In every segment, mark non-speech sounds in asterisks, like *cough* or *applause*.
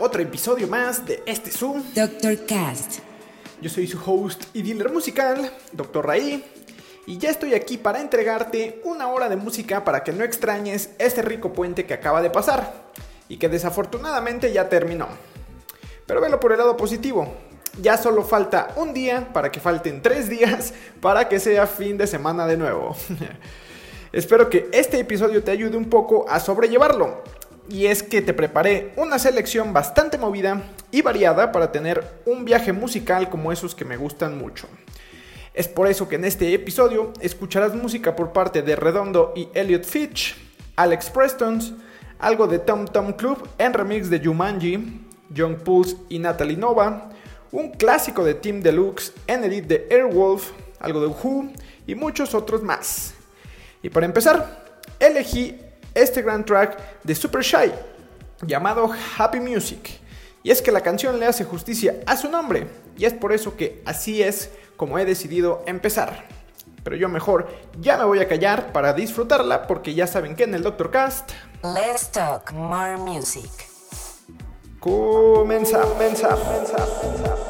Otro episodio más de este Zoom. Dr. Cast. Yo soy su host y dealer musical, Dr. Raí, y ya estoy aquí para entregarte una hora de música para que no extrañes este rico puente que acaba de pasar y que desafortunadamente ya terminó. Pero velo por el lado positivo. Ya solo falta un día para que falten tres días para que sea fin de semana de nuevo. *laughs* Espero que este episodio te ayude un poco a sobrellevarlo. Y es que te preparé una selección bastante movida y variada para tener un viaje musical como esos que me gustan mucho. Es por eso que en este episodio escucharás música por parte de Redondo y Elliot Fitch, Alex Prestons, algo de Tom Tom Club en remix de Jumanji, Young Pulse y Natalie Nova, un clásico de Team Deluxe en edit de Airwolf, algo de Who y muchos otros más. Y para empezar, elegí este gran track de Super Shy llamado Happy Music. Y es que la canción le hace justicia a su nombre, y es por eso que así es como he decidido empezar. Pero yo mejor ya me voy a callar para disfrutarla porque ya saben que en el Doctor Cast Let's talk more music. comenzamos, comenzamos, comenzamos.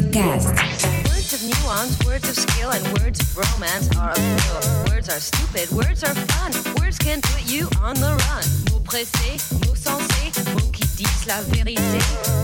Cast. Words of nuance, words of skill, and words of romance are appeal. Words are stupid, words are fun. Words can put you on the run. Mots pressés, mots sensés, mots qui disent la vérité.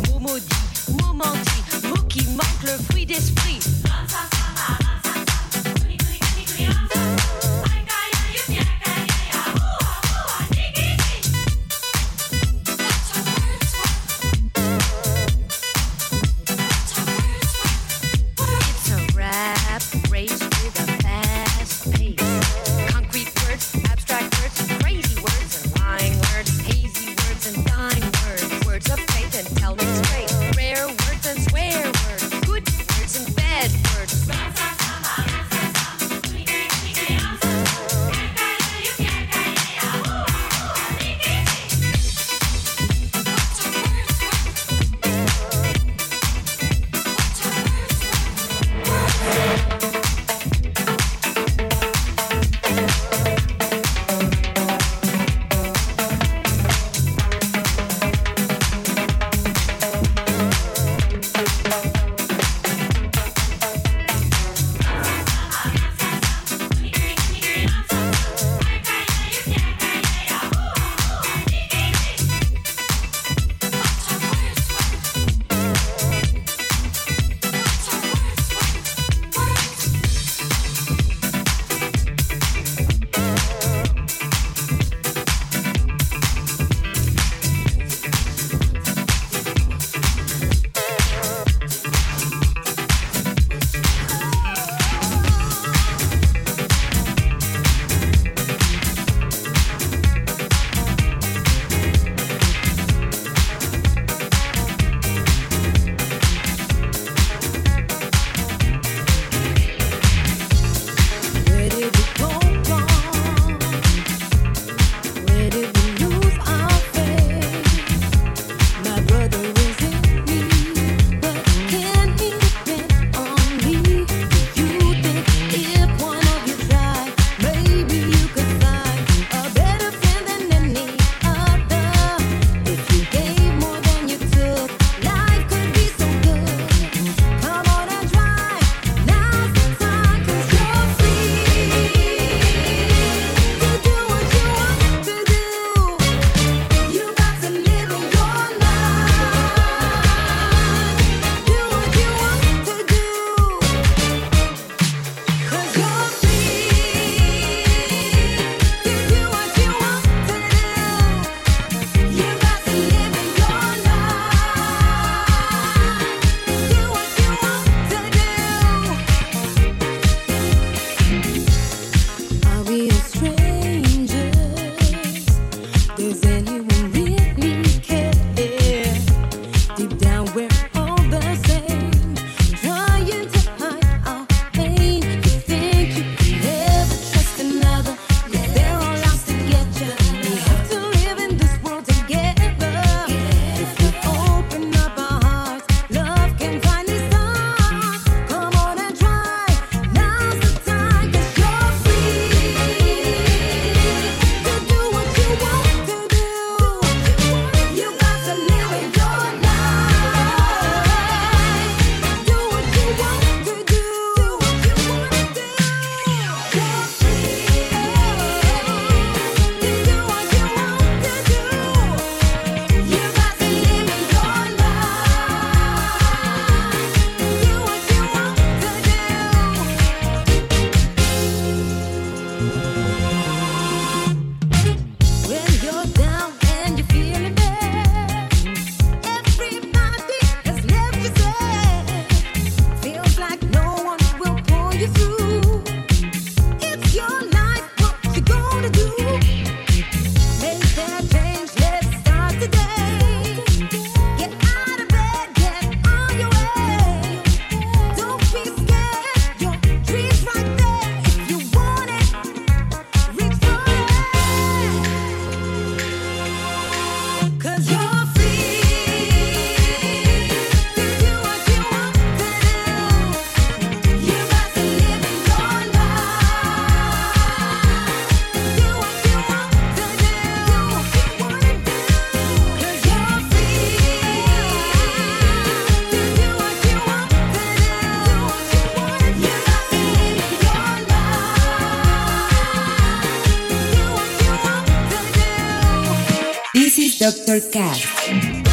Dr. Cast.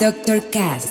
This is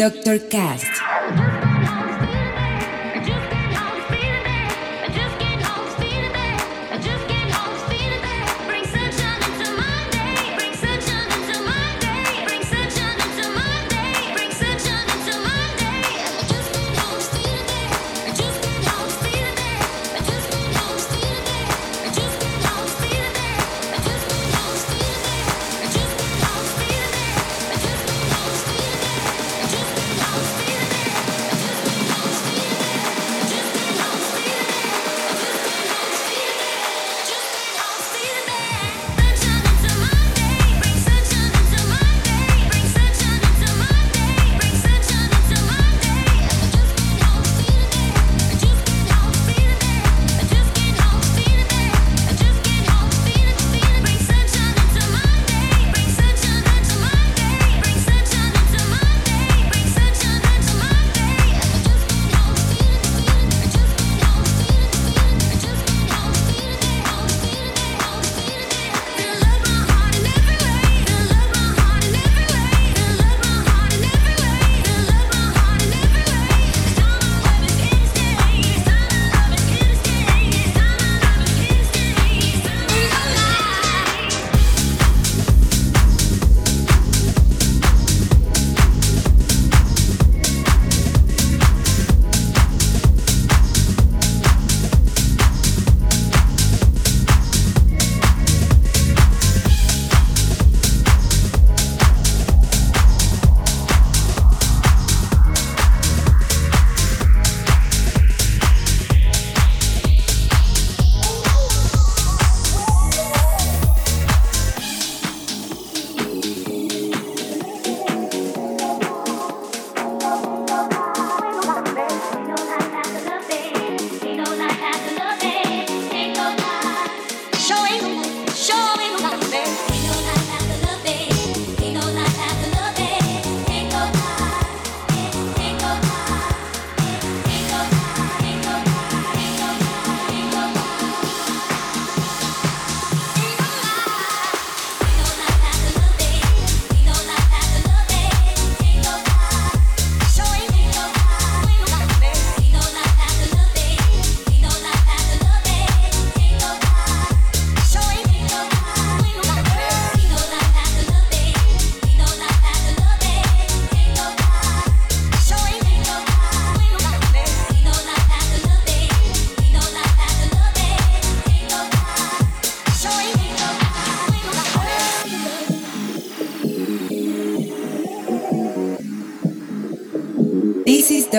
Dr. Cast.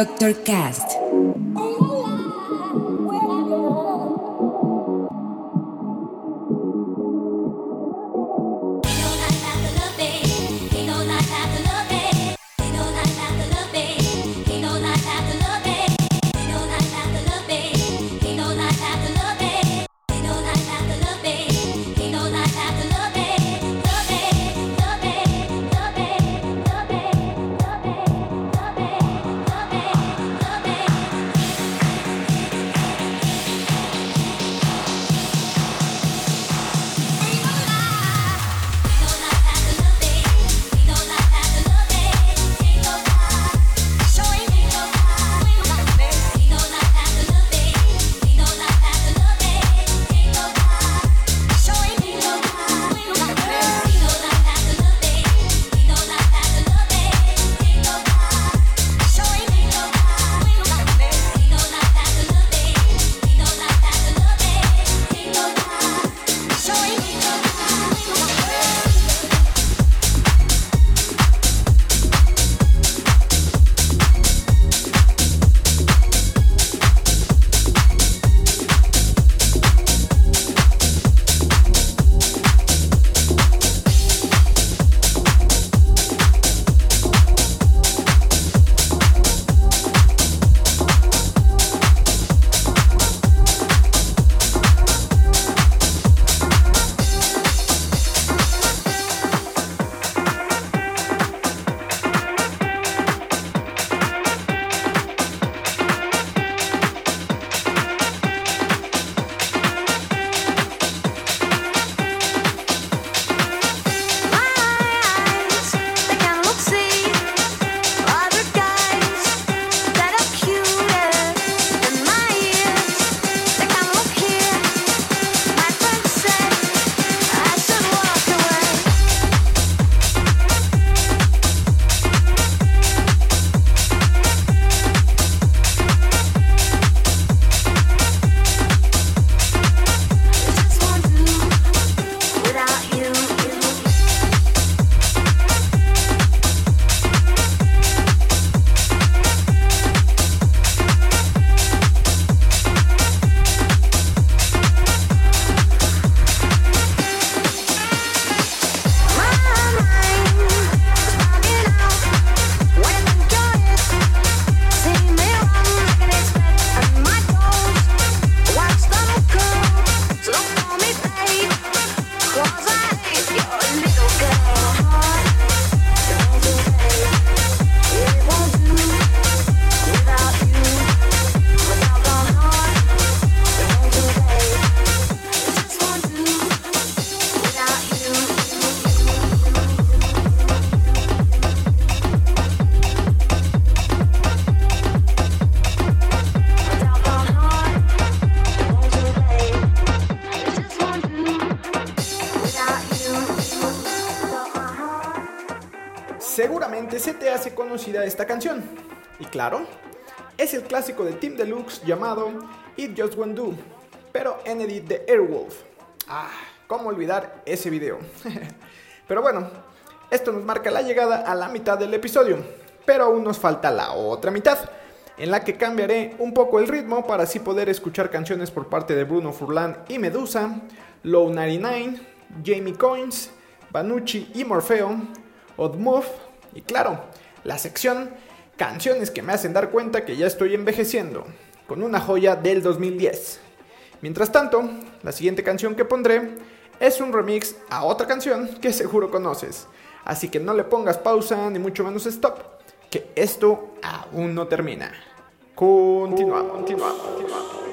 Dr. Cast. Seguramente se te hace conocida esta canción. Y claro, es el clásico de Team Deluxe llamado It Just Won't Do, pero en edit de Airwolf. Ah, cómo olvidar ese video. *laughs* pero bueno, esto nos marca la llegada a la mitad del episodio, pero aún nos falta la otra mitad, en la que cambiaré un poco el ritmo para así poder escuchar canciones por parte de Bruno Furlan y Medusa, Low 99, Jamie Coins, Banucci y Morfeo, Odd Move, y claro, la sección Canciones que me hacen dar cuenta que ya estoy envejeciendo, con una joya del 2010. Mientras tanto, la siguiente canción que pondré es un remix a otra canción que seguro conoces, así que no le pongas pausa ni mucho menos stop, que esto aún no termina. Continuamos, continuamos, continuamos.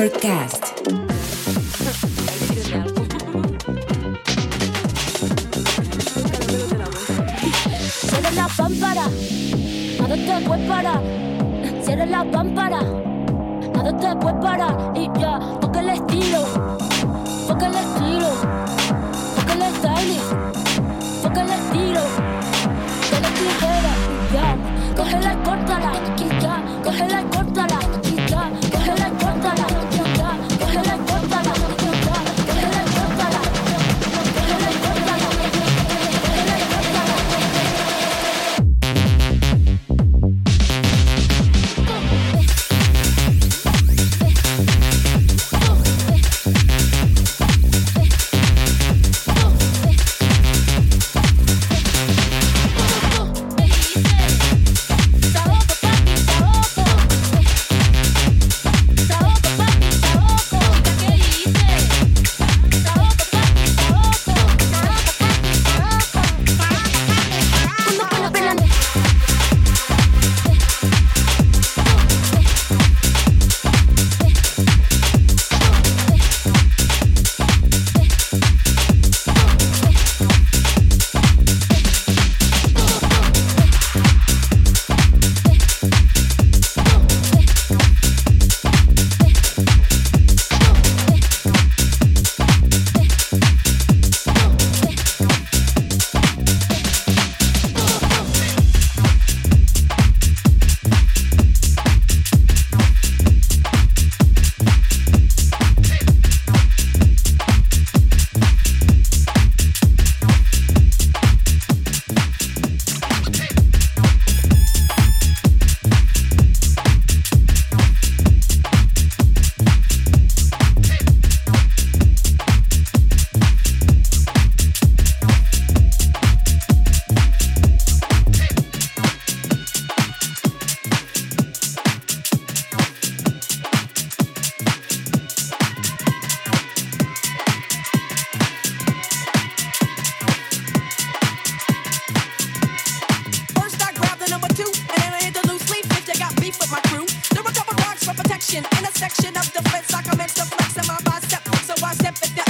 Mastercast. section of defense, I commence to flex in my bicep. So I step it down.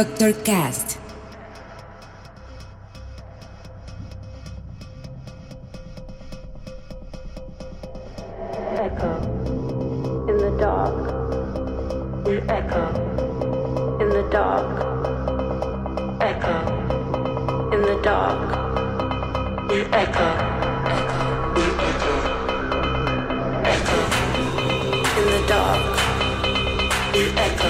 Dr. Cast. echo in the dark. Echo in the dark. Echo in the dark. Echo. Echo. In the dark. Echo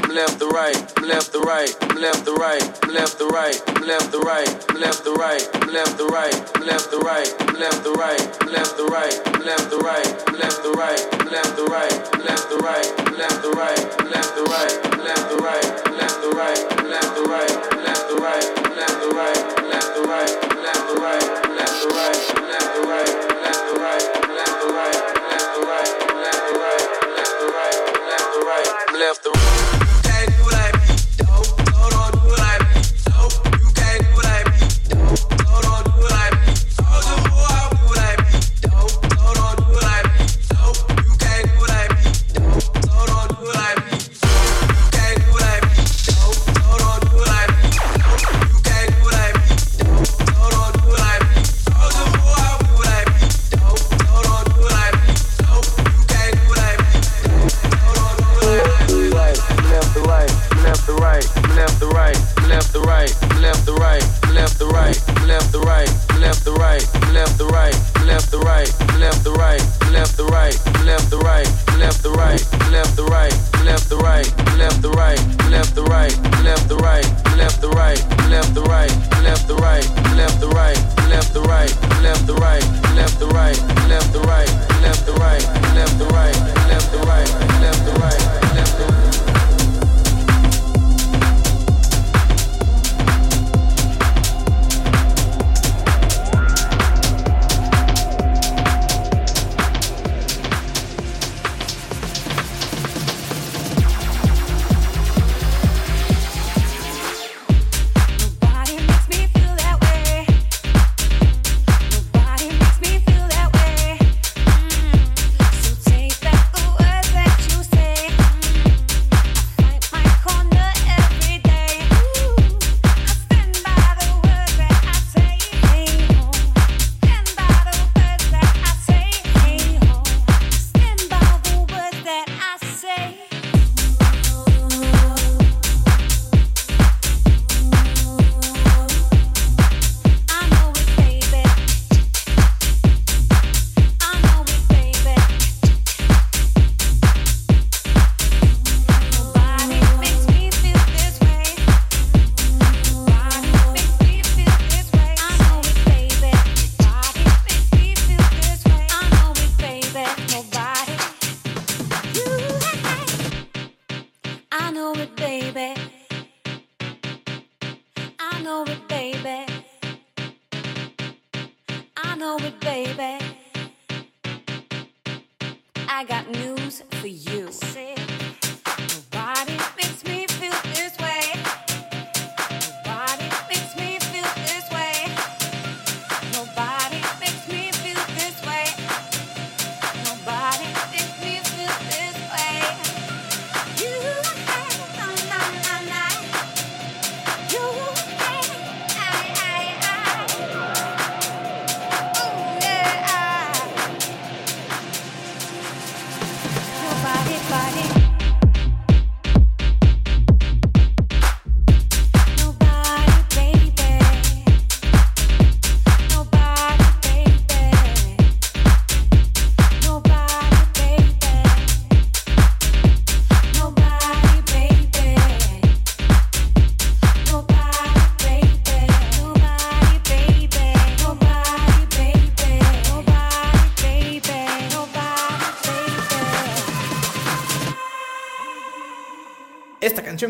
Left the right, left the right, left the right, left the right, left the right, left the right, left the right, left the right, left the right, left the right, left the right, left the right, left to right.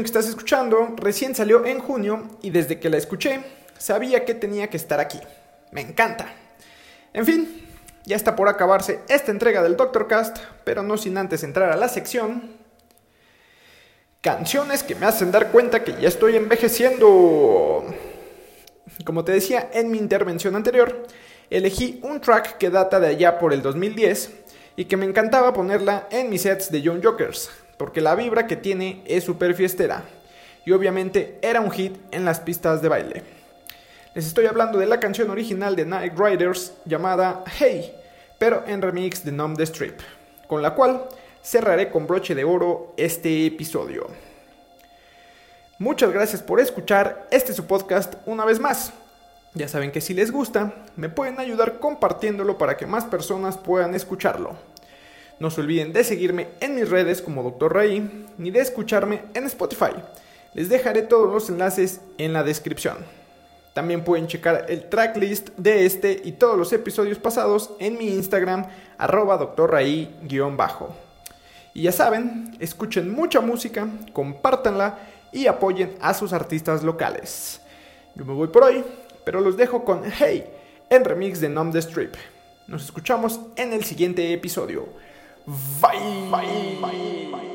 Que estás escuchando recién salió en junio y desde que la escuché sabía que tenía que estar aquí. Me encanta. En fin, ya está por acabarse esta entrega del Doctor Cast, pero no sin antes entrar a la sección Canciones que me hacen dar cuenta que ya estoy envejeciendo. Como te decía en mi intervención anterior, elegí un track que data de allá por el 2010 y que me encantaba ponerla en mis sets de Young Jokers, porque la vibra que tiene es súper fiestera y obviamente era un hit en las pistas de baile. Les estoy hablando de la canción original de Night Riders llamada Hey, pero en remix de Numb the Strip, con la cual cerraré con broche de oro este episodio. Muchas gracias por escuchar este su podcast una vez más. Ya saben que si les gusta, me pueden ayudar compartiéndolo para que más personas puedan escucharlo. No se olviden de seguirme en mis redes como Dr. Ray, ni de escucharme en Spotify. Les dejaré todos los enlaces en la descripción. También pueden checar el tracklist de este y todos los episodios pasados en mi Instagram, arroba drraí-bajo. Y ya saben, escuchen mucha música, compártanla y apoyen a sus artistas locales. Yo me voy por hoy, pero los dejo con Hey, en remix de Numb the Strip. Nos escuchamos en el siguiente episodio. Vai, vai, vai, vai.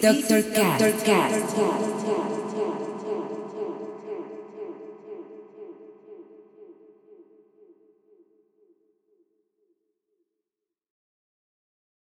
Dr. Cat. Dr. Cat.